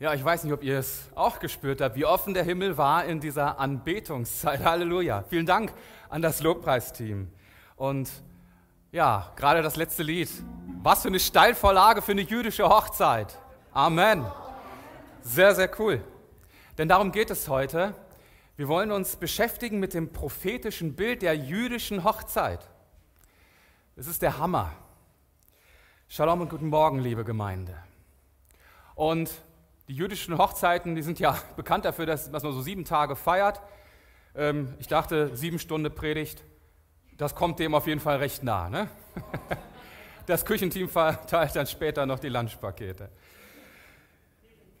Ja, ich weiß nicht, ob ihr es auch gespürt habt, wie offen der Himmel war in dieser Anbetungszeit. Halleluja. Vielen Dank an das Lobpreisteam. Und ja, gerade das letzte Lied. Was für eine Steilvorlage für eine jüdische Hochzeit. Amen. Sehr, sehr cool. Denn darum geht es heute. Wir wollen uns beschäftigen mit dem prophetischen Bild der jüdischen Hochzeit. Es ist der Hammer. Shalom und guten Morgen, liebe Gemeinde. Und die jüdischen Hochzeiten, die sind ja bekannt dafür, dass, dass man so sieben Tage feiert. Ähm, ich dachte, sieben Stunden Predigt, das kommt dem auf jeden Fall recht nah. Ne? Das Küchenteam verteilt dann später noch die Lunchpakete.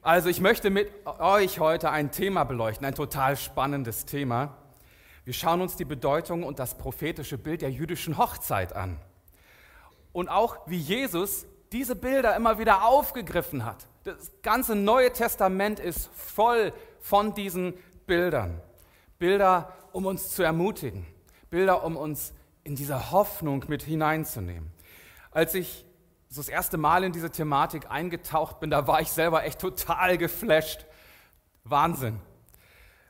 Also ich möchte mit euch heute ein Thema beleuchten, ein total spannendes Thema. Wir schauen uns die Bedeutung und das prophetische Bild der jüdischen Hochzeit an. Und auch wie Jesus diese Bilder immer wieder aufgegriffen hat. Das ganze Neue Testament ist voll von diesen Bildern. Bilder, um uns zu ermutigen. Bilder, um uns in diese Hoffnung mit hineinzunehmen. Als ich so das erste Mal in diese Thematik eingetaucht bin, da war ich selber echt total geflasht. Wahnsinn.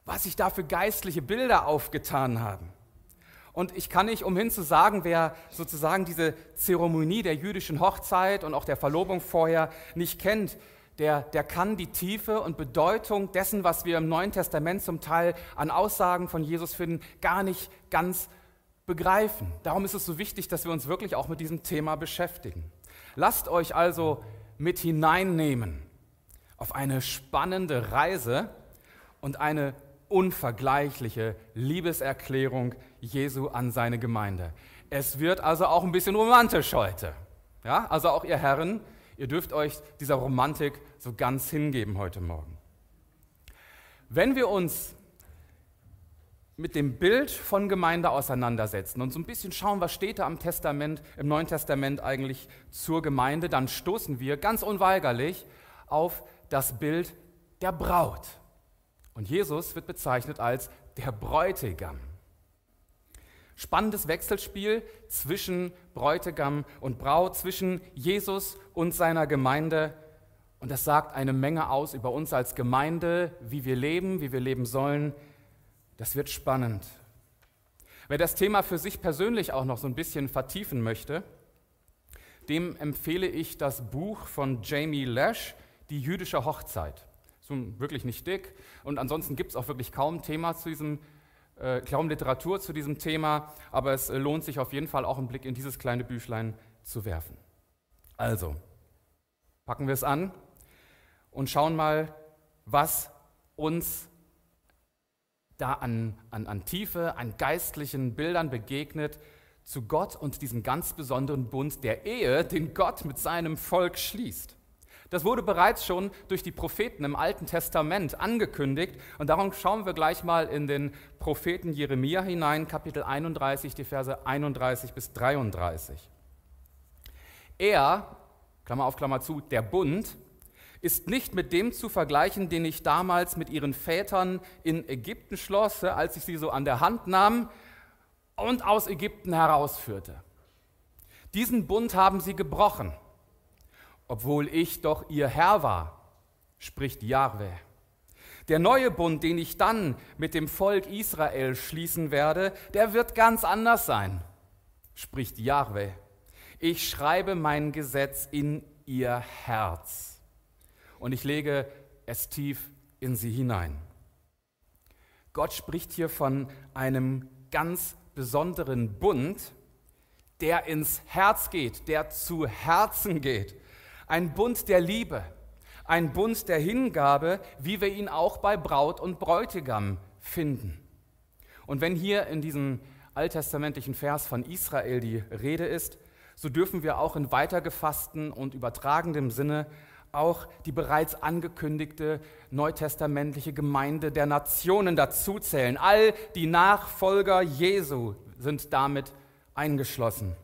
Was sich da für geistliche Bilder aufgetan haben. Und ich kann nicht umhin zu sagen, wer sozusagen diese Zeremonie der jüdischen Hochzeit und auch der Verlobung vorher nicht kennt, der, der kann die Tiefe und Bedeutung dessen, was wir im Neuen Testament zum Teil an Aussagen von Jesus finden, gar nicht ganz begreifen. Darum ist es so wichtig, dass wir uns wirklich auch mit diesem Thema beschäftigen. Lasst euch also mit hineinnehmen auf eine spannende Reise und eine unvergleichliche Liebeserklärung Jesu an seine Gemeinde. Es wird also auch ein bisschen romantisch heute. Ja, also auch ihr Herren, Ihr dürft euch dieser Romantik so ganz hingeben heute Morgen. Wenn wir uns mit dem Bild von Gemeinde auseinandersetzen und so ein bisschen schauen, was steht da im Testament, im Neuen Testament eigentlich zur Gemeinde, dann stoßen wir ganz unweigerlich auf das Bild der Braut. Und Jesus wird bezeichnet als der Bräutigam. Spannendes Wechselspiel zwischen Bräutigam und Braut, zwischen Jesus und seiner Gemeinde. Und das sagt eine Menge aus über uns als Gemeinde, wie wir leben, wie wir leben sollen. Das wird spannend. Wer das Thema für sich persönlich auch noch so ein bisschen vertiefen möchte, dem empfehle ich das Buch von Jamie Lash, Die jüdische Hochzeit. So wirklich nicht dick. Und ansonsten gibt es auch wirklich kaum Thema zu diesem äh, kaum Literatur zu diesem Thema, aber es äh, lohnt sich auf jeden Fall auch einen Blick in dieses kleine Büchlein zu werfen. Also, packen wir es an und schauen mal, was uns da an, an, an Tiefe, an geistlichen Bildern begegnet zu Gott und diesem ganz besonderen Bund der Ehe, den Gott mit seinem Volk schließt. Das wurde bereits schon durch die Propheten im Alten Testament angekündigt und darum schauen wir gleich mal in den Propheten Jeremia hinein, Kapitel 31, die Verse 31 bis 33. Er, Klammer auf Klammer zu, der Bund, ist nicht mit dem zu vergleichen, den ich damals mit ihren Vätern in Ägypten schloss, als ich sie so an der Hand nahm und aus Ägypten herausführte. Diesen Bund haben sie gebrochen obwohl ich doch ihr Herr war, spricht Jahwe. Der neue Bund, den ich dann mit dem Volk Israel schließen werde, der wird ganz anders sein, spricht Jahwe. Ich schreibe mein Gesetz in ihr Herz und ich lege es tief in sie hinein. Gott spricht hier von einem ganz besonderen Bund, der ins Herz geht, der zu Herzen geht ein Bund der Liebe, ein Bund der Hingabe, wie wir ihn auch bei Braut und Bräutigam finden. Und wenn hier in diesem alttestamentlichen Vers von Israel die Rede ist, so dürfen wir auch in weitergefassten und übertragendem Sinne auch die bereits angekündigte neutestamentliche Gemeinde der Nationen dazuzählen. All die Nachfolger Jesu sind damit eingeschlossen.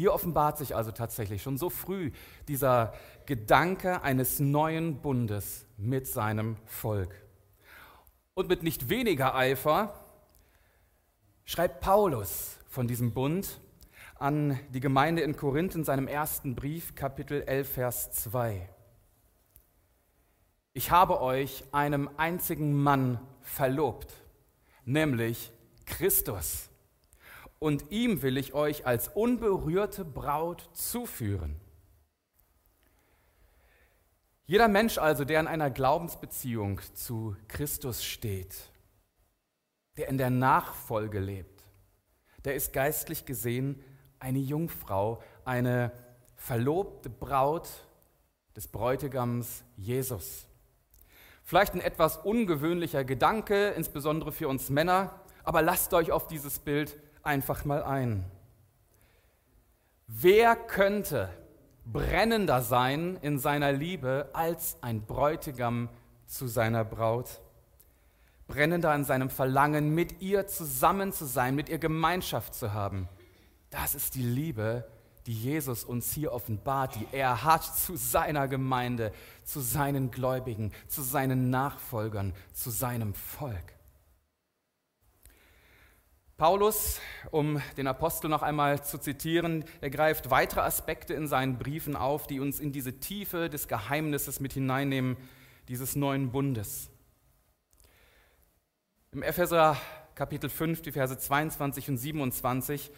Hier offenbart sich also tatsächlich schon so früh dieser Gedanke eines neuen Bundes mit seinem Volk. Und mit nicht weniger Eifer schreibt Paulus von diesem Bund an die Gemeinde in Korinth in seinem ersten Brief, Kapitel 11, Vers 2. ich habe euch einem einzigen Mann verlobt, nämlich Christus. Und ihm will ich euch als unberührte Braut zuführen. Jeder Mensch also, der in einer Glaubensbeziehung zu Christus steht, der in der Nachfolge lebt, der ist geistlich gesehen eine Jungfrau, eine verlobte Braut des Bräutigams Jesus. Vielleicht ein etwas ungewöhnlicher Gedanke, insbesondere für uns Männer, aber lasst euch auf dieses Bild einfach mal ein. Wer könnte brennender sein in seiner Liebe als ein Bräutigam zu seiner Braut? Brennender in seinem Verlangen, mit ihr zusammen zu sein, mit ihr Gemeinschaft zu haben. Das ist die Liebe, die Jesus uns hier offenbart, die er hat zu seiner Gemeinde, zu seinen Gläubigen, zu seinen Nachfolgern, zu seinem Volk. Paulus, um den Apostel noch einmal zu zitieren, er greift weitere Aspekte in seinen Briefen auf, die uns in diese Tiefe des Geheimnisses mit hineinnehmen, dieses neuen Bundes. Im Epheser Kapitel 5, die Verse 22 und 27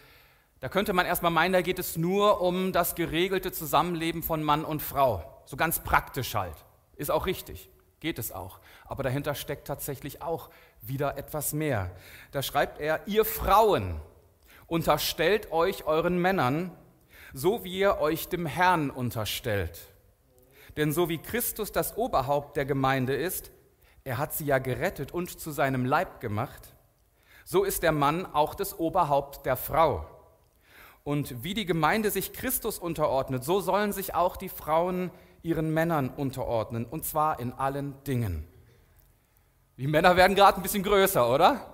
da könnte man erstmal meinen, da geht es nur um das geregelte Zusammenleben von Mann und Frau. So ganz praktisch halt. Ist auch richtig, geht es auch. Aber dahinter steckt tatsächlich auch wieder etwas mehr. Da schreibt er, ihr Frauen, unterstellt euch euren Männern, so wie ihr euch dem Herrn unterstellt. Denn so wie Christus das Oberhaupt der Gemeinde ist, er hat sie ja gerettet und zu seinem Leib gemacht, so ist der Mann auch das Oberhaupt der Frau und wie die Gemeinde sich Christus unterordnet, so sollen sich auch die Frauen ihren Männern unterordnen, und zwar in allen Dingen. Die Männer werden gerade ein bisschen größer, oder?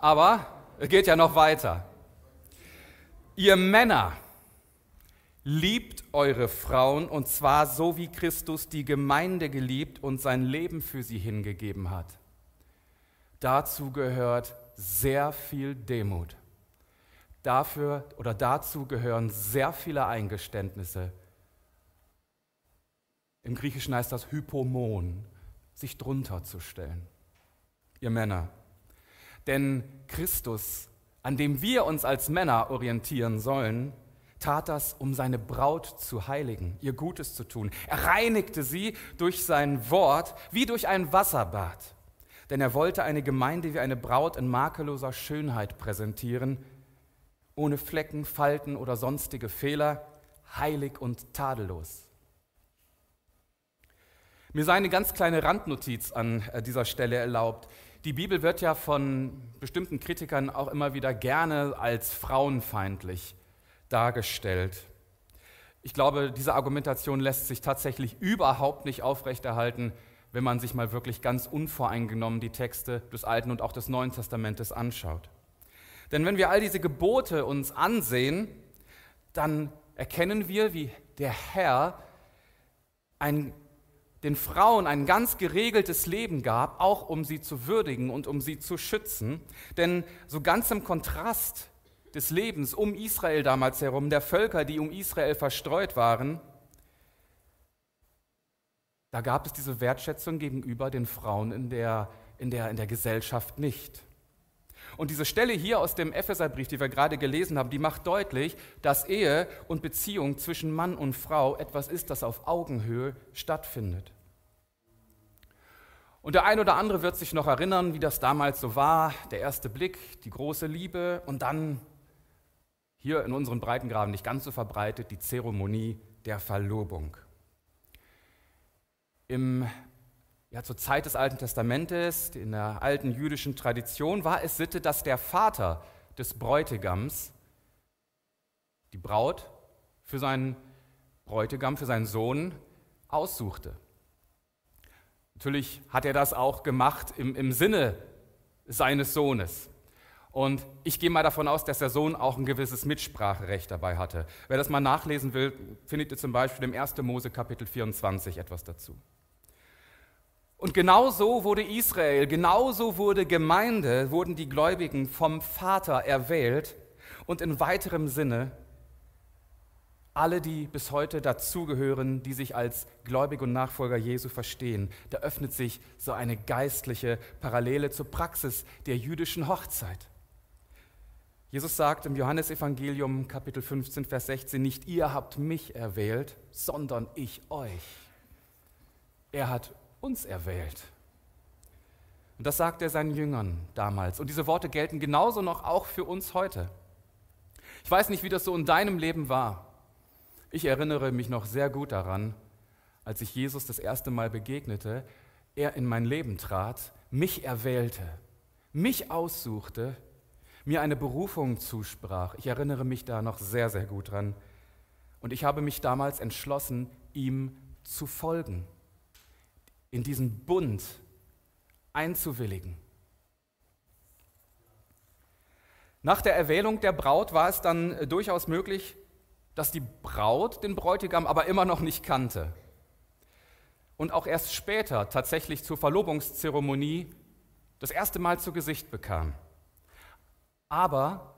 Aber es geht ja noch weiter. Ihr Männer, liebt eure Frauen, und zwar so wie Christus die Gemeinde geliebt und sein Leben für sie hingegeben hat. Dazu gehört sehr viel Demut. Dafür oder dazu gehören sehr viele Eingeständnisse. Im Griechischen heißt das Hypomon, sich drunter zu stellen. Ihr Männer. Denn Christus, an dem wir uns als Männer orientieren sollen, tat das, um seine Braut zu heiligen, ihr Gutes zu tun. Er reinigte sie durch sein Wort wie durch ein Wasserbad. Denn er wollte eine Gemeinde wie eine Braut in makelloser Schönheit präsentieren, ohne Flecken, Falten oder sonstige Fehler, heilig und tadellos. Mir sei eine ganz kleine Randnotiz an äh, dieser Stelle erlaubt. Die Bibel wird ja von bestimmten Kritikern auch immer wieder gerne als frauenfeindlich dargestellt. Ich glaube, diese Argumentation lässt sich tatsächlich überhaupt nicht aufrechterhalten, wenn man sich mal wirklich ganz unvoreingenommen die Texte des Alten und auch des Neuen Testamentes anschaut. Denn wenn wir all diese Gebote uns ansehen, dann erkennen wir, wie der Herr ein, den Frauen ein ganz geregeltes Leben gab, auch um sie zu würdigen und um sie zu schützen. Denn so ganz im Kontrast des Lebens um Israel damals herum, der Völker, die um Israel verstreut waren, da gab es diese Wertschätzung gegenüber den Frauen in der, in der, in der Gesellschaft nicht. Und diese Stelle hier aus dem Epheserbrief, die wir gerade gelesen haben, die macht deutlich, dass Ehe und Beziehung zwischen Mann und Frau etwas ist, das auf Augenhöhe stattfindet. Und der ein oder andere wird sich noch erinnern, wie das damals so war, der erste Blick, die große Liebe und dann hier in unseren Breitengraden nicht ganz so verbreitet die Zeremonie der Verlobung. Im ja, zur Zeit des Alten Testamentes, in der alten jüdischen Tradition, war es Sitte, dass der Vater des Bräutigams die Braut für seinen Bräutigam, für seinen Sohn aussuchte. Natürlich hat er das auch gemacht im, im Sinne seines Sohnes. Und ich gehe mal davon aus, dass der Sohn auch ein gewisses Mitspracherecht dabei hatte. Wer das mal nachlesen will, findet ihr zum Beispiel im 1. Mose Kapitel 24 etwas dazu. Und genauso wurde Israel, genauso wurde Gemeinde, wurden die Gläubigen vom Vater erwählt und in weiterem Sinne alle, die bis heute dazugehören, die sich als Gläubige und Nachfolger Jesu verstehen. Da öffnet sich so eine geistliche Parallele zur Praxis der jüdischen Hochzeit. Jesus sagt im Johannesevangelium Kapitel 15, Vers 16, nicht ihr habt mich erwählt, sondern ich euch. Er hat uns erwählt. Und das sagt er seinen Jüngern damals. Und diese Worte gelten genauso noch auch für uns heute. Ich weiß nicht, wie das so in deinem Leben war. Ich erinnere mich noch sehr gut daran, als ich Jesus das erste Mal begegnete, er in mein Leben trat, mich erwählte, mich aussuchte, mir eine Berufung zusprach. Ich erinnere mich da noch sehr, sehr gut dran. Und ich habe mich damals entschlossen, ihm zu folgen, in diesen Bund einzuwilligen. Nach der Erwählung der Braut war es dann durchaus möglich, dass die Braut den Bräutigam aber immer noch nicht kannte und auch erst später tatsächlich zur Verlobungszeremonie das erste Mal zu Gesicht bekam. Aber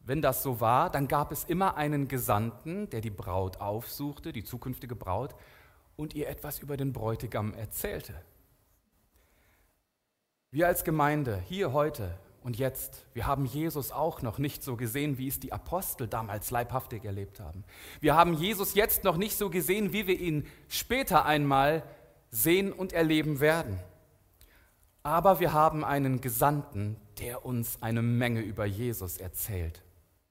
wenn das so war, dann gab es immer einen Gesandten, der die Braut aufsuchte, die zukünftige Braut, und ihr etwas über den Bräutigam erzählte. Wir als Gemeinde hier heute und jetzt, wir haben Jesus auch noch nicht so gesehen, wie es die Apostel damals leibhaftig erlebt haben. Wir haben Jesus jetzt noch nicht so gesehen, wie wir ihn später einmal sehen und erleben werden. Aber wir haben einen Gesandten, der uns eine Menge über Jesus erzählt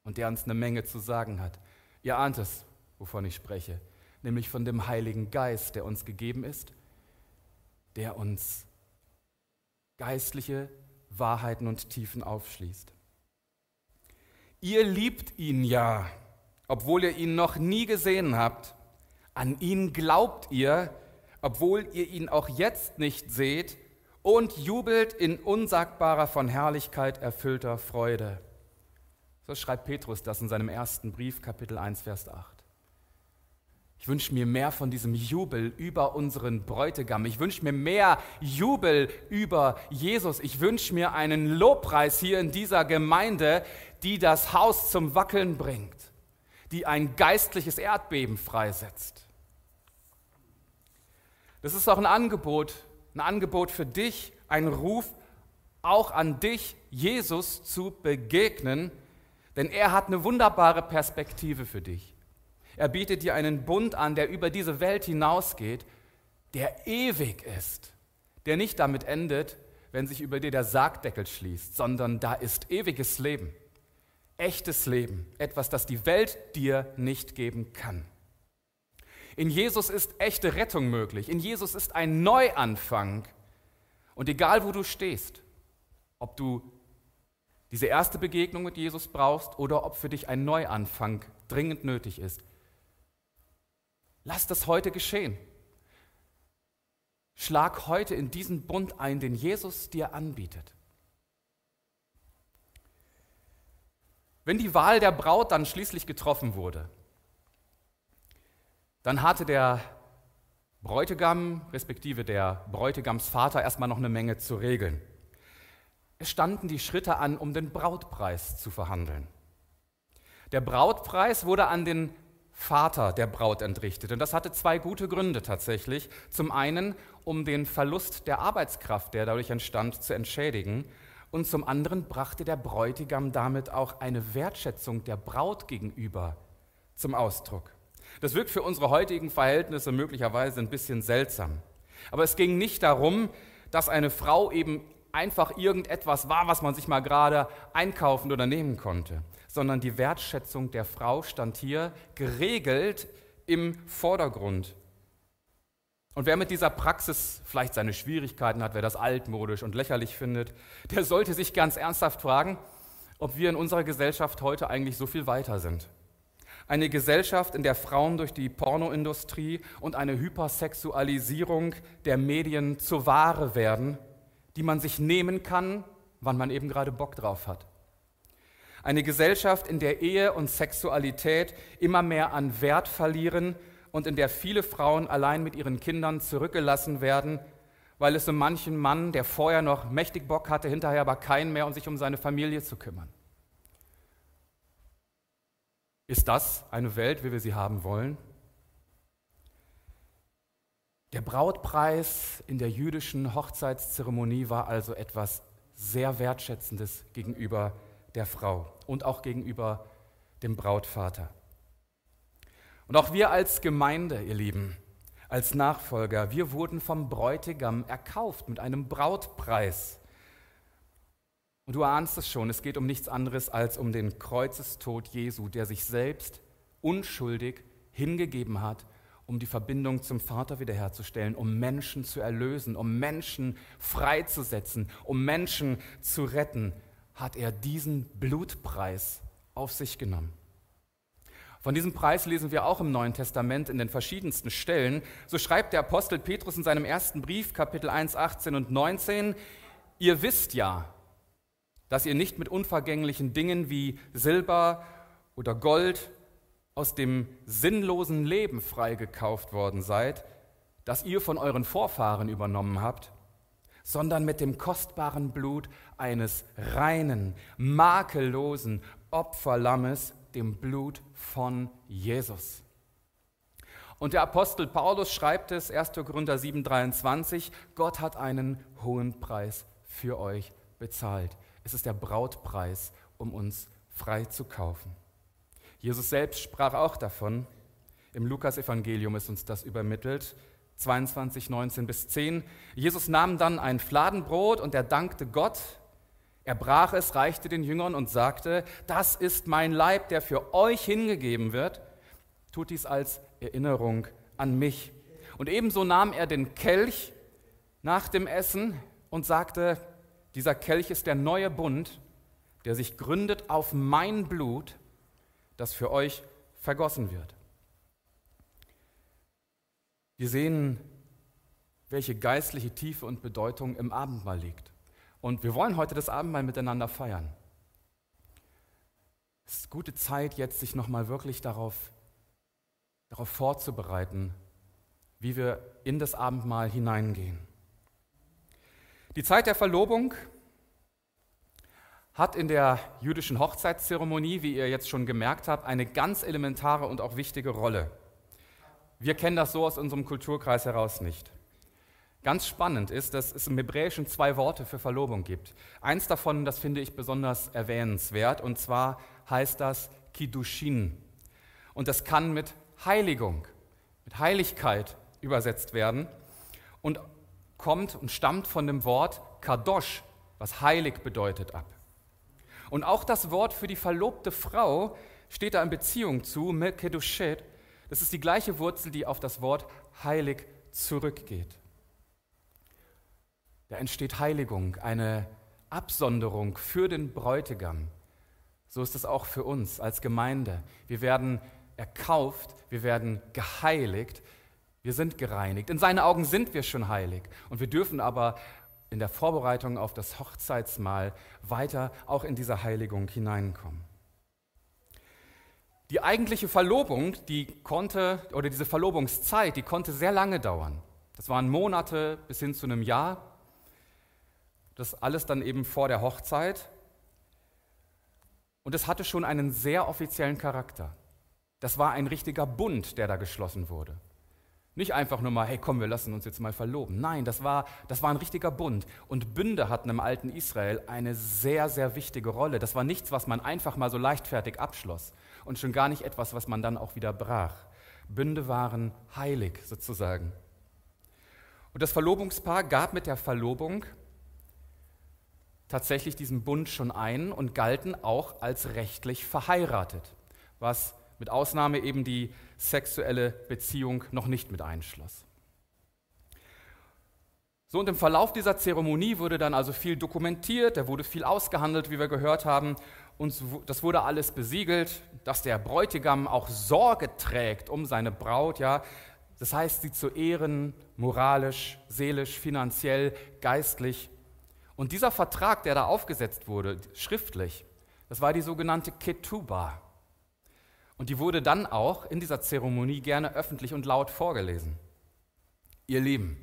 und der uns eine Menge zu sagen hat. Ihr ahnt es, wovon ich spreche, nämlich von dem Heiligen Geist, der uns gegeben ist, der uns geistliche Wahrheiten und Tiefen aufschließt. Ihr liebt ihn ja, obwohl ihr ihn noch nie gesehen habt. An ihn glaubt ihr, obwohl ihr ihn auch jetzt nicht seht, und jubelt in unsagbarer von Herrlichkeit erfüllter Freude. So schreibt Petrus das in seinem ersten Brief, Kapitel 1, Vers 8. Ich wünsche mir mehr von diesem Jubel über unseren Bräutigam. Ich wünsche mir mehr Jubel über Jesus. Ich wünsche mir einen Lobpreis hier in dieser Gemeinde, die das Haus zum Wackeln bringt, die ein geistliches Erdbeben freisetzt. Das ist auch ein Angebot, ein Angebot für dich, ein Ruf auch an dich, Jesus zu begegnen, denn er hat eine wunderbare Perspektive für dich. Er bietet dir einen Bund an, der über diese Welt hinausgeht, der ewig ist, der nicht damit endet, wenn sich über dir der Sargdeckel schließt, sondern da ist ewiges Leben, echtes Leben, etwas, das die Welt dir nicht geben kann. In Jesus ist echte Rettung möglich, in Jesus ist ein Neuanfang. Und egal wo du stehst, ob du diese erste Begegnung mit Jesus brauchst oder ob für dich ein Neuanfang dringend nötig ist, Lass das heute geschehen. Schlag heute in diesen Bund ein, den Jesus dir anbietet. Wenn die Wahl der Braut dann schließlich getroffen wurde, dann hatte der Bräutigam, respektive der Bräutigamsvater, erstmal noch eine Menge zu regeln. Es standen die Schritte an, um den Brautpreis zu verhandeln. Der Brautpreis wurde an den Vater der Braut entrichtet. Und das hatte zwei gute Gründe tatsächlich. Zum einen, um den Verlust der Arbeitskraft, der dadurch entstand, zu entschädigen. Und zum anderen brachte der Bräutigam damit auch eine Wertschätzung der Braut gegenüber zum Ausdruck. Das wirkt für unsere heutigen Verhältnisse möglicherweise ein bisschen seltsam. Aber es ging nicht darum, dass eine Frau eben einfach irgendetwas war, was man sich mal gerade einkaufen oder nehmen konnte, sondern die Wertschätzung der Frau stand hier geregelt im Vordergrund. Und wer mit dieser Praxis vielleicht seine Schwierigkeiten hat, wer das altmodisch und lächerlich findet, der sollte sich ganz ernsthaft fragen, ob wir in unserer Gesellschaft heute eigentlich so viel weiter sind. Eine Gesellschaft, in der Frauen durch die Pornoindustrie und eine Hypersexualisierung der Medien zur Ware werden, die man sich nehmen kann, wann man eben gerade Bock drauf hat. Eine Gesellschaft, in der Ehe und Sexualität immer mehr an Wert verlieren und in der viele Frauen allein mit ihren Kindern zurückgelassen werden, weil es so manchen Mann, der vorher noch mächtig Bock hatte, hinterher aber keinen mehr, um sich um seine Familie zu kümmern. Ist das eine Welt, wie wir sie haben wollen? Der Brautpreis in der jüdischen Hochzeitszeremonie war also etwas sehr Wertschätzendes gegenüber der Frau und auch gegenüber dem Brautvater. Und auch wir als Gemeinde, ihr Lieben, als Nachfolger, wir wurden vom Bräutigam erkauft mit einem Brautpreis. Und du ahnst es schon, es geht um nichts anderes als um den Kreuzestod Jesu, der sich selbst unschuldig hingegeben hat, um die Verbindung zum Vater wiederherzustellen, um Menschen zu erlösen, um Menschen freizusetzen, um Menschen zu retten, hat er diesen Blutpreis auf sich genommen. Von diesem Preis lesen wir auch im Neuen Testament in den verschiedensten Stellen. So schreibt der Apostel Petrus in seinem ersten Brief, Kapitel 1, 18 und 19, ihr wisst ja, dass ihr nicht mit unvergänglichen Dingen wie Silber oder Gold aus dem sinnlosen Leben freigekauft worden seid, das ihr von euren Vorfahren übernommen habt, sondern mit dem kostbaren Blut eines reinen, makellosen Opferlammes, dem Blut von Jesus. Und der Apostel Paulus schreibt es, 1. Korinther 7,23, Gott hat einen hohen Preis für euch bezahlt. Es ist der Brautpreis, um uns frei zu kaufen. Jesus selbst sprach auch davon. Im Lukasevangelium ist uns das übermittelt. 22, 19 bis 10. Jesus nahm dann ein Fladenbrot und er dankte Gott er brach es, reichte den Jüngern und sagte, das ist mein Leib, der für euch hingegeben wird. Tut dies als Erinnerung an mich. Und ebenso nahm er den Kelch nach dem Essen und sagte, dieser Kelch ist der neue Bund, der sich gründet auf mein Blut, das für euch vergossen wird. Wir sehen, welche geistliche Tiefe und Bedeutung im Abendmahl liegt. Und wir wollen heute das Abendmahl miteinander feiern. Es ist gute Zeit, jetzt sich nochmal wirklich darauf, darauf vorzubereiten, wie wir in das Abendmahl hineingehen. Die Zeit der Verlobung hat in der jüdischen Hochzeitszeremonie, wie ihr jetzt schon gemerkt habt, eine ganz elementare und auch wichtige Rolle. Wir kennen das so aus unserem Kulturkreis heraus nicht. Ganz spannend ist, dass es im Hebräischen zwei Worte für Verlobung gibt. Eins davon, das finde ich besonders erwähnenswert, und zwar heißt das Kiddushin. Und das kann mit Heiligung, mit Heiligkeit übersetzt werden und kommt und stammt von dem Wort Kadosh, was heilig bedeutet, ab. Und auch das Wort für die verlobte Frau steht da in Beziehung zu Melkedushet. Das ist die gleiche Wurzel, die auf das Wort heilig zurückgeht. Da entsteht Heiligung, eine Absonderung für den Bräutigam. So ist es auch für uns als Gemeinde. Wir werden erkauft, wir werden geheiligt, wir sind gereinigt. In seinen Augen sind wir schon heilig. Und wir dürfen aber in der Vorbereitung auf das Hochzeitsmahl weiter auch in diese Heiligung hineinkommen. Die eigentliche Verlobung, die konnte, oder diese Verlobungszeit, die konnte sehr lange dauern. Das waren Monate bis hin zu einem Jahr. Das alles dann eben vor der Hochzeit. Und es hatte schon einen sehr offiziellen Charakter. Das war ein richtiger Bund, der da geschlossen wurde. Nicht einfach nur mal, hey komm, wir lassen uns jetzt mal verloben. Nein, das war, das war ein richtiger Bund. Und Bünde hatten im alten Israel eine sehr, sehr wichtige Rolle. Das war nichts, was man einfach mal so leichtfertig abschloss. Und schon gar nicht etwas, was man dann auch wieder brach. Bünde waren heilig sozusagen. Und das Verlobungspaar gab mit der Verlobung tatsächlich diesen Bund schon ein und galten auch als rechtlich verheiratet, was mit Ausnahme eben die sexuelle Beziehung noch nicht mit einschloss. So und im Verlauf dieser Zeremonie wurde dann also viel dokumentiert, da wurde viel ausgehandelt, wie wir gehört haben, und das wurde alles besiegelt, dass der Bräutigam auch Sorge trägt um seine Braut, ja, das heißt, sie zu ehren, moralisch, seelisch, finanziell, geistlich und dieser Vertrag, der da aufgesetzt wurde, schriftlich, das war die sogenannte Ketuba. Und die wurde dann auch in dieser Zeremonie gerne öffentlich und laut vorgelesen. Ihr Lieben,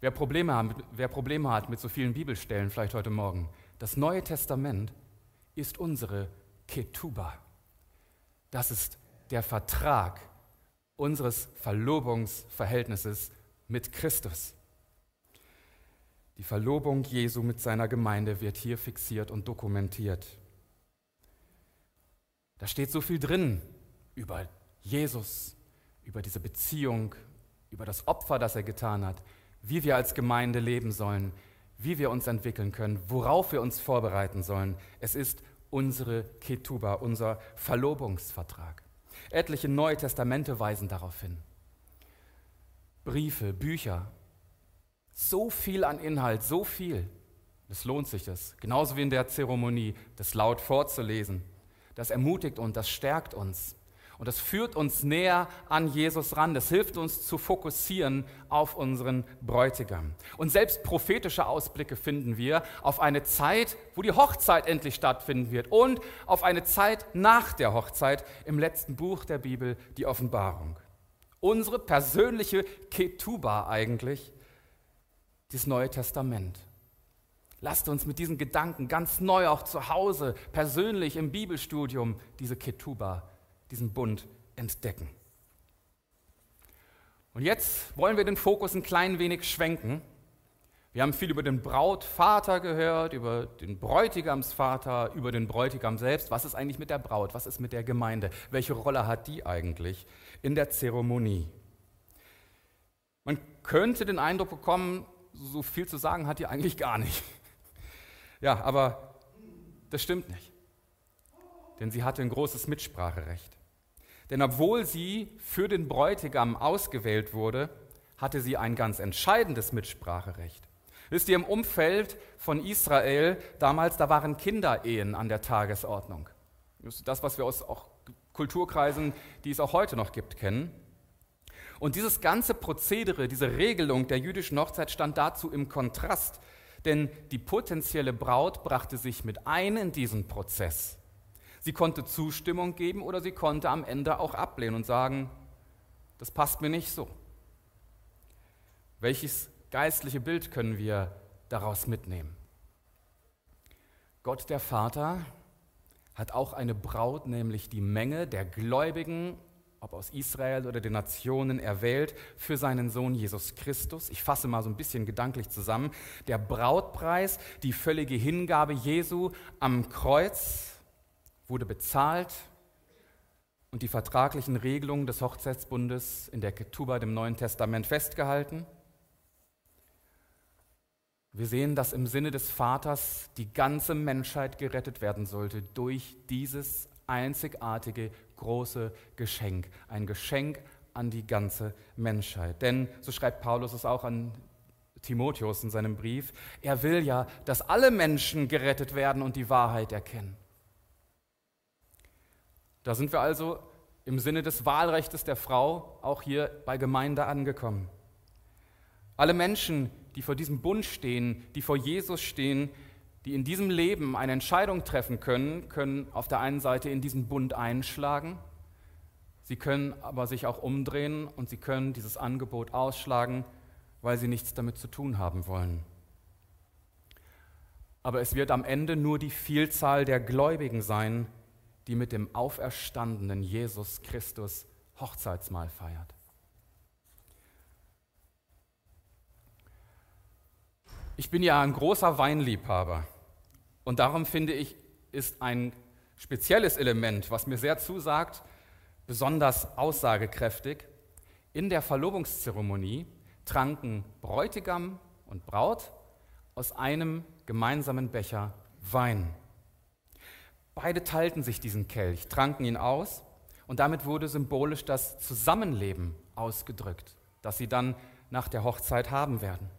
wer Probleme hat mit so vielen Bibelstellen, vielleicht heute Morgen, das Neue Testament ist unsere Ketuba. Das ist der Vertrag unseres Verlobungsverhältnisses mit Christus. Die Verlobung Jesu mit seiner Gemeinde wird hier fixiert und dokumentiert. Da steht so viel drin über Jesus, über diese Beziehung, über das Opfer, das er getan hat, wie wir als Gemeinde leben sollen, wie wir uns entwickeln können, worauf wir uns vorbereiten sollen. Es ist unsere Ketuba, unser Verlobungsvertrag. Etliche Neue Testamente weisen darauf hin. Briefe, Bücher, so viel an Inhalt, so viel. Es lohnt sich das. Genauso wie in der Zeremonie, das laut vorzulesen. Das ermutigt uns, das stärkt uns. Und das führt uns näher an Jesus ran. Das hilft uns zu fokussieren auf unseren Bräutigam. Und selbst prophetische Ausblicke finden wir auf eine Zeit, wo die Hochzeit endlich stattfinden wird und auf eine Zeit nach der Hochzeit im letzten Buch der Bibel, die Offenbarung. Unsere persönliche Ketuba eigentlich, das Neue Testament. Lasst uns mit diesen Gedanken ganz neu auch zu Hause, persönlich im Bibelstudium, diese Ketuba diesen Bund entdecken. Und jetzt wollen wir den Fokus ein klein wenig schwenken. Wir haben viel über den Brautvater gehört, über den Bräutigamsvater, über den Bräutigam selbst. Was ist eigentlich mit der Braut? Was ist mit der Gemeinde? Welche Rolle hat die eigentlich in der Zeremonie? Man könnte den Eindruck bekommen, so viel zu sagen hat die eigentlich gar nicht. Ja, aber das stimmt nicht. Denn sie hatte ein großes Mitspracherecht. Denn obwohl sie für den Bräutigam ausgewählt wurde, hatte sie ein ganz entscheidendes Mitspracherecht. Wisst ihr, im Umfeld von Israel damals, da waren Kinderehen an der Tagesordnung. Das, was wir aus auch Kulturkreisen, die es auch heute noch gibt, kennen. Und dieses ganze Prozedere, diese Regelung der jüdischen Hochzeit stand dazu im Kontrast, denn die potenzielle Braut brachte sich mit ein in diesen Prozess. Sie konnte Zustimmung geben oder sie konnte am Ende auch ablehnen und sagen, das passt mir nicht so. Welches geistliche Bild können wir daraus mitnehmen? Gott der Vater hat auch eine Braut, nämlich die Menge der Gläubigen, ob aus Israel oder den Nationen, erwählt für seinen Sohn Jesus Christus. Ich fasse mal so ein bisschen gedanklich zusammen. Der Brautpreis, die völlige Hingabe Jesu am Kreuz, wurde bezahlt und die vertraglichen Regelungen des Hochzeitsbundes in der Ketuba, dem Neuen Testament, festgehalten. Wir sehen, dass im Sinne des Vaters die ganze Menschheit gerettet werden sollte durch dieses einzigartige große Geschenk. Ein Geschenk an die ganze Menschheit. Denn, so schreibt Paulus es auch an Timotheus in seinem Brief, er will ja, dass alle Menschen gerettet werden und die Wahrheit erkennen. Da sind wir also im Sinne des Wahlrechts der Frau auch hier bei Gemeinde angekommen. Alle Menschen, die vor diesem Bund stehen, die vor Jesus stehen, die in diesem Leben eine Entscheidung treffen können, können auf der einen Seite in diesen Bund einschlagen, sie können aber sich auch umdrehen und sie können dieses Angebot ausschlagen, weil sie nichts damit zu tun haben wollen. Aber es wird am Ende nur die Vielzahl der Gläubigen sein, die mit dem auferstandenen Jesus Christus Hochzeitsmahl feiert. Ich bin ja ein großer Weinliebhaber und darum finde ich, ist ein spezielles Element, was mir sehr zusagt, besonders aussagekräftig. In der Verlobungszeremonie tranken Bräutigam und Braut aus einem gemeinsamen Becher Wein. Beide teilten sich diesen Kelch, tranken ihn aus und damit wurde symbolisch das Zusammenleben ausgedrückt, das sie dann nach der Hochzeit haben werden.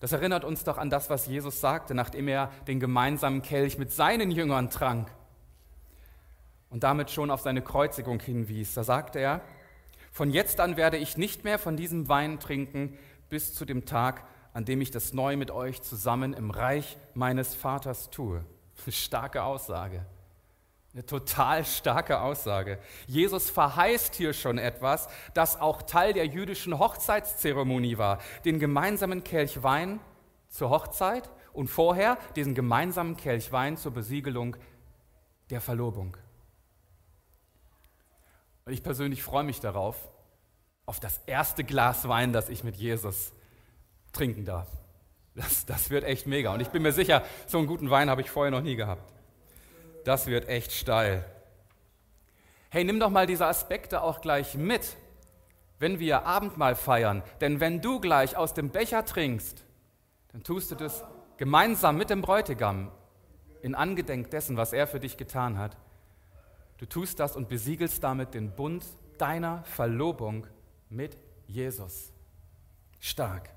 Das erinnert uns doch an das, was Jesus sagte, nachdem er den gemeinsamen Kelch mit seinen Jüngern trank und damit schon auf seine Kreuzigung hinwies. Da sagte er, von jetzt an werde ich nicht mehr von diesem Wein trinken bis zu dem Tag, an dem ich das neu mit euch zusammen im Reich meines Vaters tue. Eine starke Aussage. Eine total starke Aussage. Jesus verheißt hier schon etwas, das auch Teil der jüdischen Hochzeitszeremonie war. Den gemeinsamen Kelch Wein zur Hochzeit und vorher diesen gemeinsamen Kelch Wein zur Besiegelung der Verlobung. Und ich persönlich freue mich darauf, auf das erste Glas Wein, das ich mit Jesus trinken darf. Das, das wird echt mega. Und ich bin mir sicher, so einen guten Wein habe ich vorher noch nie gehabt. Das wird echt steil. Hey, nimm doch mal diese Aspekte auch gleich mit, wenn wir Abendmahl feiern. Denn wenn du gleich aus dem Becher trinkst, dann tust du das gemeinsam mit dem Bräutigam in Angedenk dessen, was er für dich getan hat. Du tust das und besiegelst damit den Bund deiner Verlobung mit Jesus. Stark.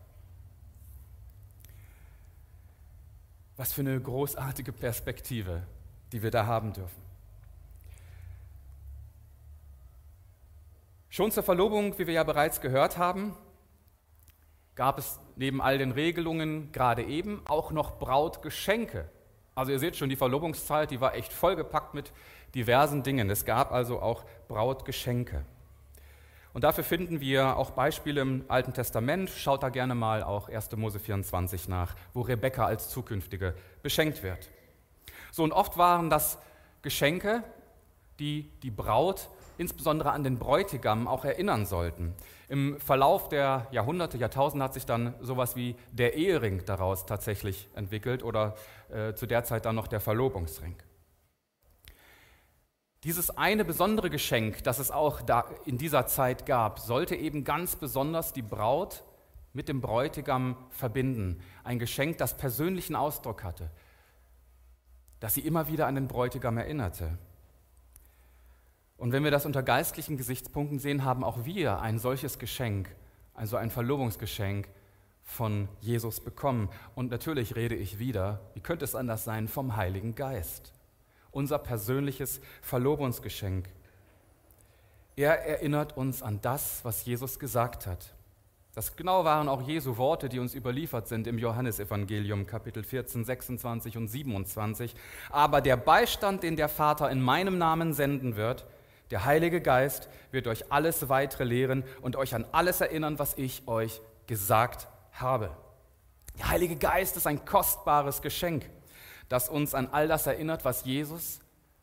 Was für eine großartige Perspektive, die wir da haben dürfen. Schon zur Verlobung, wie wir ja bereits gehört haben, gab es neben all den Regelungen gerade eben auch noch Brautgeschenke. Also ihr seht schon, die Verlobungszeit, die war echt vollgepackt mit diversen Dingen. Es gab also auch Brautgeschenke. Und dafür finden wir auch Beispiele im Alten Testament. Schaut da gerne mal auch 1. Mose 24 nach, wo Rebekka als zukünftige beschenkt wird. So, und oft waren das Geschenke, die die Braut insbesondere an den Bräutigam auch erinnern sollten. Im Verlauf der Jahrhunderte, Jahrtausende hat sich dann sowas wie der Ehering daraus tatsächlich entwickelt oder äh, zu der Zeit dann noch der Verlobungsring. Dieses eine besondere Geschenk, das es auch in dieser Zeit gab, sollte eben ganz besonders die Braut mit dem Bräutigam verbinden. Ein Geschenk, das persönlichen Ausdruck hatte, das sie immer wieder an den Bräutigam erinnerte. Und wenn wir das unter geistlichen Gesichtspunkten sehen, haben auch wir ein solches Geschenk, also ein Verlobungsgeschenk von Jesus bekommen. Und natürlich rede ich wieder, wie könnte es anders sein, vom Heiligen Geist unser persönliches Verlobungsgeschenk. Er erinnert uns an das, was Jesus gesagt hat. Das genau waren auch Jesu Worte, die uns überliefert sind im Johannesevangelium Kapitel 14, 26 und 27. Aber der Beistand, den der Vater in meinem Namen senden wird, der Heilige Geist, wird euch alles weitere lehren und euch an alles erinnern, was ich euch gesagt habe. Der Heilige Geist ist ein kostbares Geschenk das uns an all das erinnert, was Jesus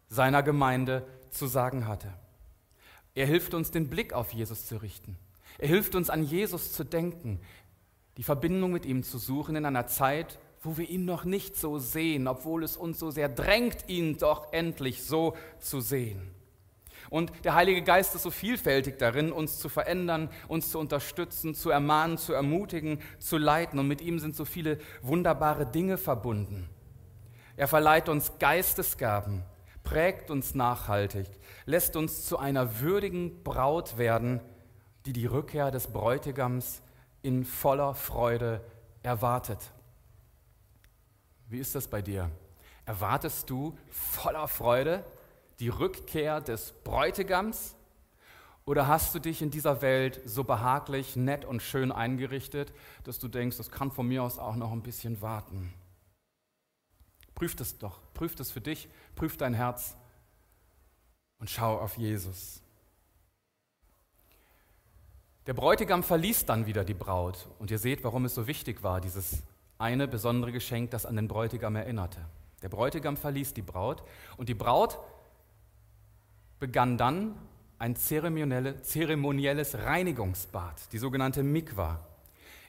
seiner Gemeinde zu sagen hatte. Er hilft uns, den Blick auf Jesus zu richten. Er hilft uns, an Jesus zu denken, die Verbindung mit ihm zu suchen in einer Zeit, wo wir ihn noch nicht so sehen, obwohl es uns so sehr drängt, ihn doch endlich so zu sehen. Und der Heilige Geist ist so vielfältig darin, uns zu verändern, uns zu unterstützen, zu ermahnen, zu ermutigen, zu leiten. Und mit ihm sind so viele wunderbare Dinge verbunden. Er verleiht uns Geistesgaben, prägt uns nachhaltig, lässt uns zu einer würdigen Braut werden, die die Rückkehr des Bräutigams in voller Freude erwartet. Wie ist das bei dir? Erwartest du voller Freude die Rückkehr des Bräutigams? Oder hast du dich in dieser Welt so behaglich, nett und schön eingerichtet, dass du denkst, das kann von mir aus auch noch ein bisschen warten? Prüf das doch, prüf das für dich, prüf dein Herz und schau auf Jesus. Der Bräutigam verließ dann wieder die Braut und ihr seht, warum es so wichtig war, dieses eine besondere Geschenk, das an den Bräutigam erinnerte. Der Bräutigam verließ die Braut und die Braut begann dann ein zeremonielles Reinigungsbad, die sogenannte Mikwa.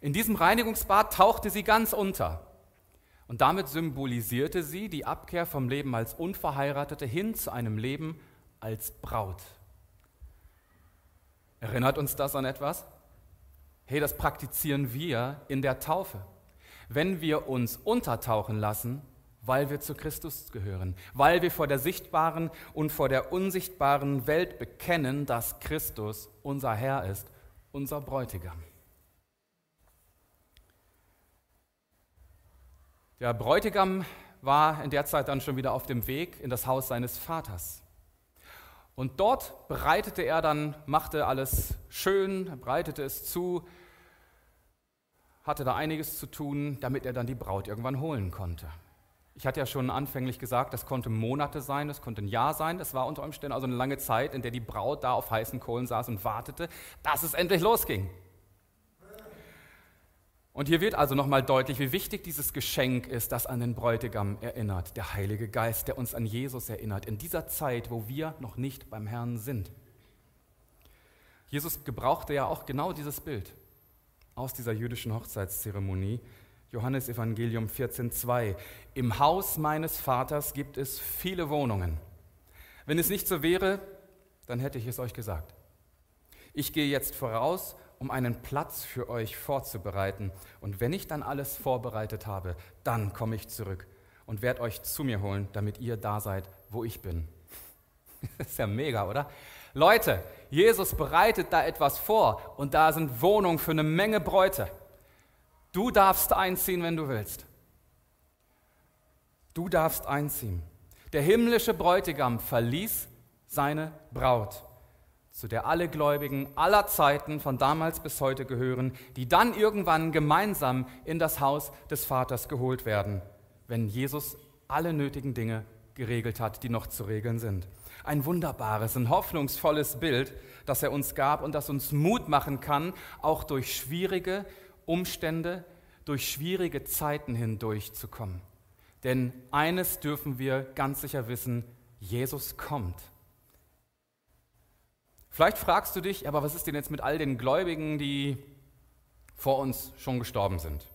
In diesem Reinigungsbad tauchte sie ganz unter. Und damit symbolisierte sie die Abkehr vom Leben als Unverheiratete hin zu einem Leben als Braut. Erinnert uns das an etwas? Hey, das praktizieren wir in der Taufe. Wenn wir uns untertauchen lassen, weil wir zu Christus gehören, weil wir vor der sichtbaren und vor der unsichtbaren Welt bekennen, dass Christus unser Herr ist, unser Bräutigam. Der Bräutigam war in der Zeit dann schon wieder auf dem Weg in das Haus seines Vaters. Und dort bereitete er dann, machte alles schön, bereitete es zu, hatte da einiges zu tun, damit er dann die Braut irgendwann holen konnte. Ich hatte ja schon anfänglich gesagt, das konnte Monate sein, das konnte ein Jahr sein. Das war unter Umständen also eine lange Zeit, in der die Braut da auf heißen Kohlen saß und wartete, dass es endlich losging. Und hier wird also nochmal deutlich, wie wichtig dieses Geschenk ist, das an den Bräutigam erinnert, der Heilige Geist, der uns an Jesus erinnert, in dieser Zeit, wo wir noch nicht beim Herrn sind. Jesus gebrauchte ja auch genau dieses Bild aus dieser jüdischen Hochzeitszeremonie. Johannes Evangelium 14,2. Im Haus meines Vaters gibt es viele Wohnungen. Wenn es nicht so wäre, dann hätte ich es euch gesagt. Ich gehe jetzt voraus, um einen Platz für euch vorzubereiten. Und wenn ich dann alles vorbereitet habe, dann komme ich zurück und werde euch zu mir holen, damit ihr da seid, wo ich bin. Das ist ja mega, oder? Leute, Jesus bereitet da etwas vor und da sind Wohnungen für eine Menge Bräute. Du darfst einziehen, wenn du willst. Du darfst einziehen. Der himmlische Bräutigam verließ seine Braut, zu der alle Gläubigen aller Zeiten von damals bis heute gehören, die dann irgendwann gemeinsam in das Haus des Vaters geholt werden, wenn Jesus alle nötigen Dinge geregelt hat, die noch zu regeln sind. Ein wunderbares, ein hoffnungsvolles Bild, das er uns gab und das uns Mut machen kann, auch durch schwierige Umstände, durch schwierige Zeiten hindurchzukommen. Denn eines dürfen wir ganz sicher wissen, Jesus kommt. Vielleicht fragst du dich, aber was ist denn jetzt mit all den Gläubigen, die vor uns schon gestorben sind?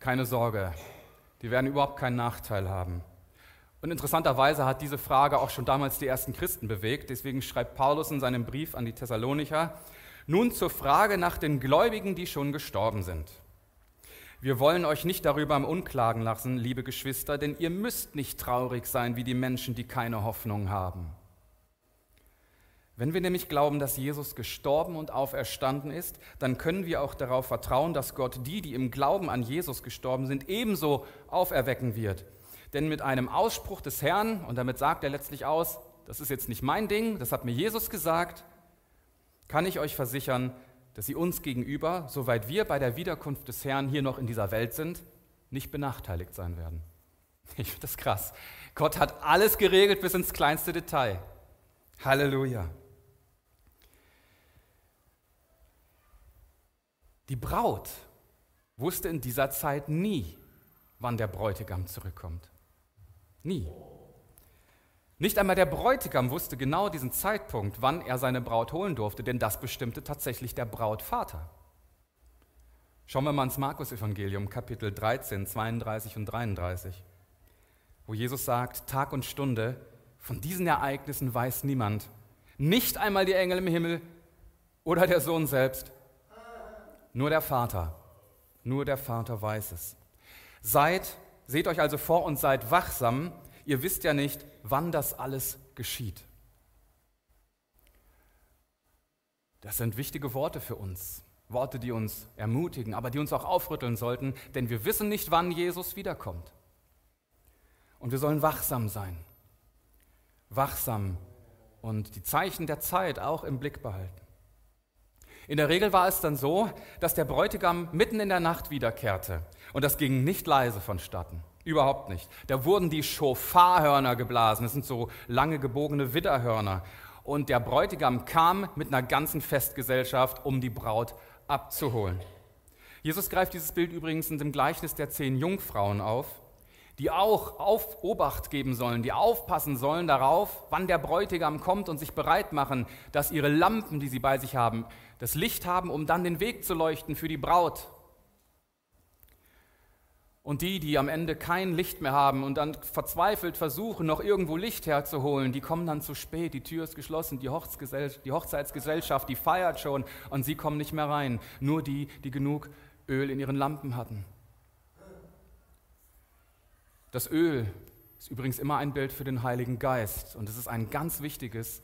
Keine Sorge, die werden überhaupt keinen Nachteil haben. Und interessanterweise hat diese Frage auch schon damals die ersten Christen bewegt. Deswegen schreibt Paulus in seinem Brief an die Thessalonicher, nun zur Frage nach den Gläubigen, die schon gestorben sind. Wir wollen euch nicht darüber im Unklagen lassen, liebe Geschwister, denn ihr müsst nicht traurig sein wie die Menschen, die keine Hoffnung haben. Wenn wir nämlich glauben, dass Jesus gestorben und auferstanden ist, dann können wir auch darauf vertrauen, dass Gott die, die im Glauben an Jesus gestorben sind, ebenso auferwecken wird. Denn mit einem Ausspruch des Herrn, und damit sagt er letztlich aus, das ist jetzt nicht mein Ding, das hat mir Jesus gesagt, kann ich euch versichern, dass sie uns gegenüber, soweit wir bei der Wiederkunft des Herrn hier noch in dieser Welt sind, nicht benachteiligt sein werden. Ich finde das krass. Gott hat alles geregelt bis ins kleinste Detail. Halleluja. Die Braut wusste in dieser Zeit nie, wann der Bräutigam zurückkommt. Nie. Nicht einmal der Bräutigam wusste genau diesen Zeitpunkt, wann er seine Braut holen durfte, denn das bestimmte tatsächlich der Brautvater. Schauen wir mal ins Markus-Evangelium, Kapitel 13, 32 und 33, wo Jesus sagt: Tag und Stunde von diesen Ereignissen weiß niemand, nicht einmal die Engel im Himmel oder der Sohn selbst, nur der Vater. Nur der Vater weiß es. Seid Seht euch also vor und seid wachsam. Ihr wisst ja nicht, wann das alles geschieht. Das sind wichtige Worte für uns. Worte, die uns ermutigen, aber die uns auch aufrütteln sollten, denn wir wissen nicht, wann Jesus wiederkommt. Und wir sollen wachsam sein. Wachsam und die Zeichen der Zeit auch im Blick behalten. In der Regel war es dann so, dass der Bräutigam mitten in der Nacht wiederkehrte. Und das ging nicht leise vonstatten. Überhaupt nicht. Da wurden die Schofarhörner geblasen. Das sind so lange gebogene Widderhörner. Und der Bräutigam kam mit einer ganzen Festgesellschaft, um die Braut abzuholen. Jesus greift dieses Bild übrigens in dem Gleichnis der zehn Jungfrauen auf, die auch auf Obacht geben sollen, die aufpassen sollen darauf, wann der Bräutigam kommt und sich bereit machen, dass ihre Lampen, die sie bei sich haben, das Licht haben, um dann den Weg zu leuchten für die Braut. Und die, die am Ende kein Licht mehr haben und dann verzweifelt versuchen, noch irgendwo Licht herzuholen, die kommen dann zu spät, die Tür ist geschlossen, die, die Hochzeitsgesellschaft, die feiert schon und sie kommen nicht mehr rein. Nur die, die genug Öl in ihren Lampen hatten. Das Öl ist übrigens immer ein Bild für den Heiligen Geist und es ist ein ganz wichtiges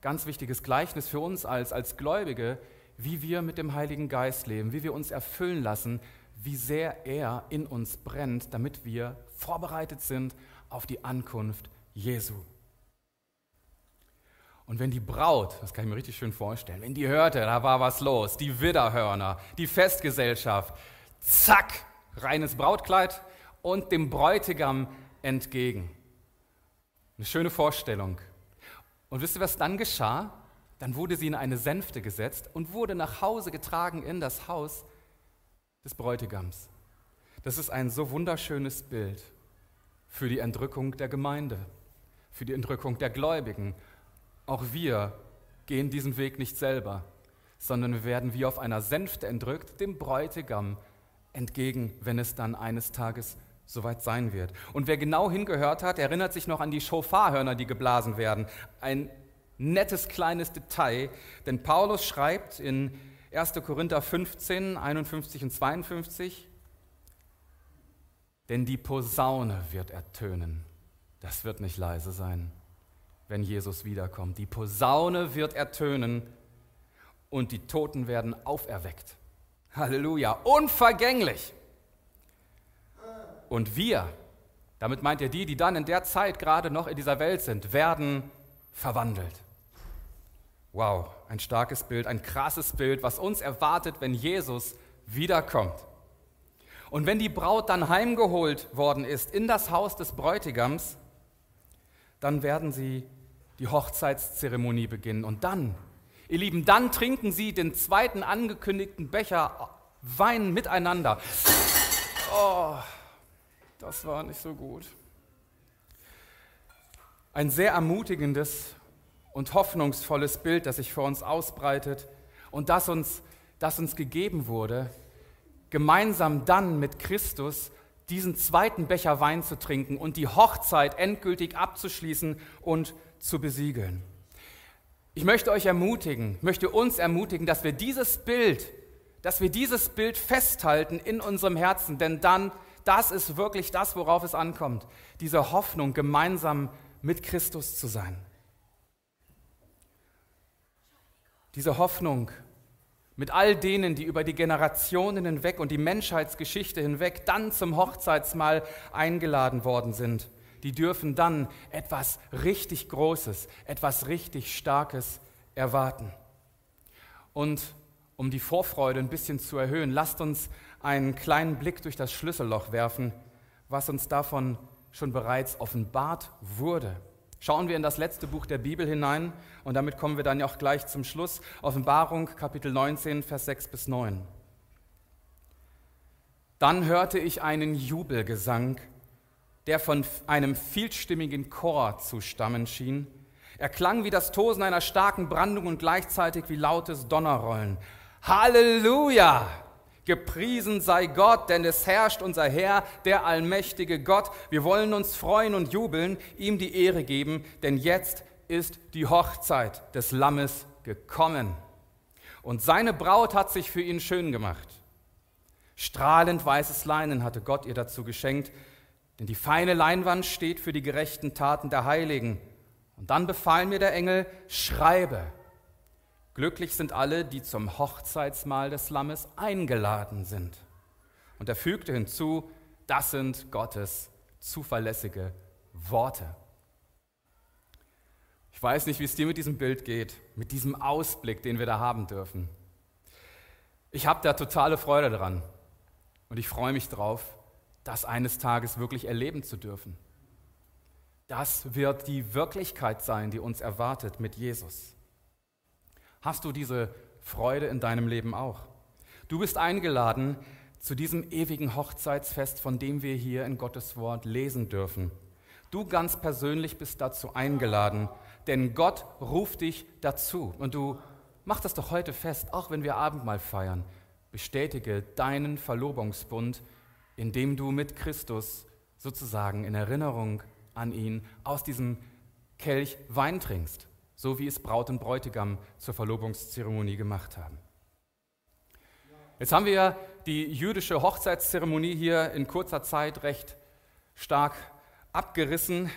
ganz wichtiges Gleichnis für uns als, als Gläubige, wie wir mit dem Heiligen Geist leben, wie wir uns erfüllen lassen, wie sehr er in uns brennt, damit wir vorbereitet sind auf die Ankunft Jesu. Und wenn die Braut, das kann ich mir richtig schön vorstellen, wenn die hörte, da war was los, die Widderhörner, die Festgesellschaft, zack, reines Brautkleid und dem Bräutigam entgegen. Eine schöne Vorstellung. Und wisst ihr, was dann geschah? Dann wurde sie in eine Sänfte gesetzt und wurde nach Hause getragen in das Haus des Bräutigams. Das ist ein so wunderschönes Bild für die Entrückung der Gemeinde, für die Entrückung der Gläubigen. Auch wir gehen diesen Weg nicht selber, sondern wir werden wie auf einer Sänfte entrückt dem Bräutigam entgegen, wenn es dann eines Tages soweit sein wird. Und wer genau hingehört hat, erinnert sich noch an die Schofarhörner, die geblasen werden. Ein nettes kleines Detail, denn Paulus schreibt in 1. Korinther 15, 51 und 52, denn die Posaune wird ertönen. Das wird nicht leise sein, wenn Jesus wiederkommt. Die Posaune wird ertönen und die Toten werden auferweckt. Halleluja, unvergänglich. Und wir, damit meint er die, die dann in der Zeit gerade noch in dieser Welt sind, werden verwandelt. Wow, ein starkes Bild, ein krasses Bild, was uns erwartet, wenn Jesus wiederkommt. Und wenn die Braut dann heimgeholt worden ist in das Haus des Bräutigams, dann werden sie die Hochzeitszeremonie beginnen. Und dann, ihr Lieben, dann trinken sie den zweiten angekündigten Becher Wein miteinander. Oh, das war nicht so gut. Ein sehr ermutigendes und hoffnungsvolles Bild, das sich vor uns ausbreitet und das uns, das uns gegeben wurde, gemeinsam dann mit Christus diesen zweiten Becher Wein zu trinken und die Hochzeit endgültig abzuschließen und zu besiegeln. Ich möchte euch ermutigen, möchte uns ermutigen, dass wir dieses Bild, dass wir dieses Bild festhalten in unserem Herzen, denn dann das ist wirklich das, worauf es ankommt. Diese Hoffnung, gemeinsam mit Christus zu sein. Diese Hoffnung mit all denen, die über die Generationen hinweg und die Menschheitsgeschichte hinweg dann zum Hochzeitsmahl eingeladen worden sind, die dürfen dann etwas richtig Großes, etwas richtig Starkes erwarten. Und um die Vorfreude ein bisschen zu erhöhen, lasst uns einen kleinen Blick durch das Schlüsselloch werfen, was uns davon schon bereits offenbart wurde. Schauen wir in das letzte Buch der Bibel hinein und damit kommen wir dann ja auch gleich zum Schluss. Offenbarung Kapitel 19, Vers 6 bis 9. Dann hörte ich einen Jubelgesang, der von einem vielstimmigen Chor zu stammen schien. Er klang wie das Tosen einer starken Brandung und gleichzeitig wie lautes Donnerrollen. Halleluja! Gepriesen sei Gott, denn es herrscht unser Herr, der allmächtige Gott. Wir wollen uns freuen und jubeln, ihm die Ehre geben, denn jetzt ist die Hochzeit des Lammes gekommen. Und seine Braut hat sich für ihn schön gemacht. Strahlend weißes Leinen hatte Gott ihr dazu geschenkt, denn die feine Leinwand steht für die gerechten Taten der Heiligen. Und dann befahl mir der Engel, schreibe, Glücklich sind alle, die zum Hochzeitsmahl des Lammes eingeladen sind. Und er fügte hinzu, das sind Gottes zuverlässige Worte. Ich weiß nicht, wie es dir mit diesem Bild geht, mit diesem Ausblick, den wir da haben dürfen. Ich habe da totale Freude dran und ich freue mich drauf, das eines Tages wirklich erleben zu dürfen. Das wird die Wirklichkeit sein, die uns erwartet mit Jesus. Hast du diese Freude in deinem Leben auch? Du bist eingeladen zu diesem ewigen Hochzeitsfest, von dem wir hier in Gottes Wort lesen dürfen. Du ganz persönlich bist dazu eingeladen, denn Gott ruft dich dazu. Und du mach das doch heute fest, auch wenn wir Abendmahl feiern. Bestätige deinen Verlobungsbund, indem du mit Christus sozusagen in Erinnerung an ihn aus diesem Kelch Wein trinkst so wie es Braut und Bräutigam zur Verlobungszeremonie gemacht haben. Jetzt haben wir die jüdische Hochzeitszeremonie hier in kurzer Zeit recht stark abgerissen.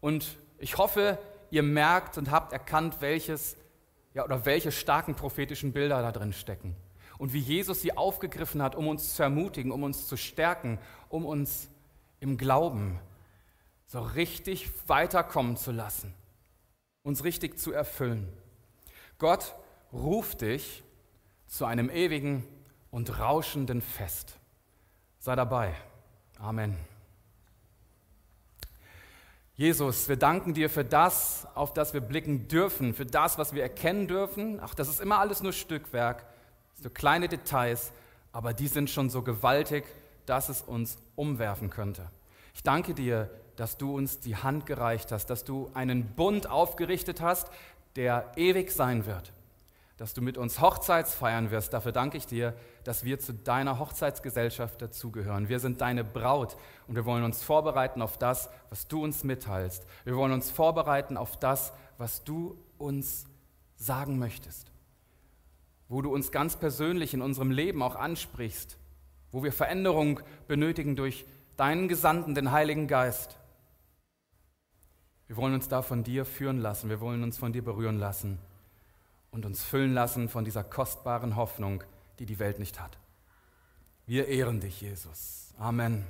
Und ich hoffe, ihr merkt und habt erkannt, welches ja, oder welche starken prophetischen Bilder da drin stecken. Und wie Jesus sie aufgegriffen hat, um uns zu ermutigen, um uns zu stärken, um uns im Glauben so richtig weiterkommen zu lassen uns richtig zu erfüllen. Gott ruft dich zu einem ewigen und rauschenden Fest. Sei dabei. Amen. Jesus, wir danken dir für das, auf das wir blicken dürfen, für das, was wir erkennen dürfen. Ach, das ist immer alles nur Stückwerk, so kleine Details, aber die sind schon so gewaltig, dass es uns umwerfen könnte. Ich danke dir dass du uns die Hand gereicht hast, dass du einen Bund aufgerichtet hast, der ewig sein wird. Dass du mit uns Hochzeitsfeiern wirst. Dafür danke ich dir, dass wir zu deiner Hochzeitsgesellschaft dazugehören. Wir sind deine Braut und wir wollen uns vorbereiten auf das, was du uns mitteilst. Wir wollen uns vorbereiten auf das, was du uns sagen möchtest. Wo du uns ganz persönlich in unserem Leben auch ansprichst. Wo wir Veränderung benötigen durch deinen Gesandten, den Heiligen Geist. Wir wollen uns da von dir führen lassen. Wir wollen uns von dir berühren lassen und uns füllen lassen von dieser kostbaren Hoffnung, die die Welt nicht hat. Wir ehren dich, Jesus. Amen.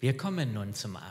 Wir kommen nun zum Abend.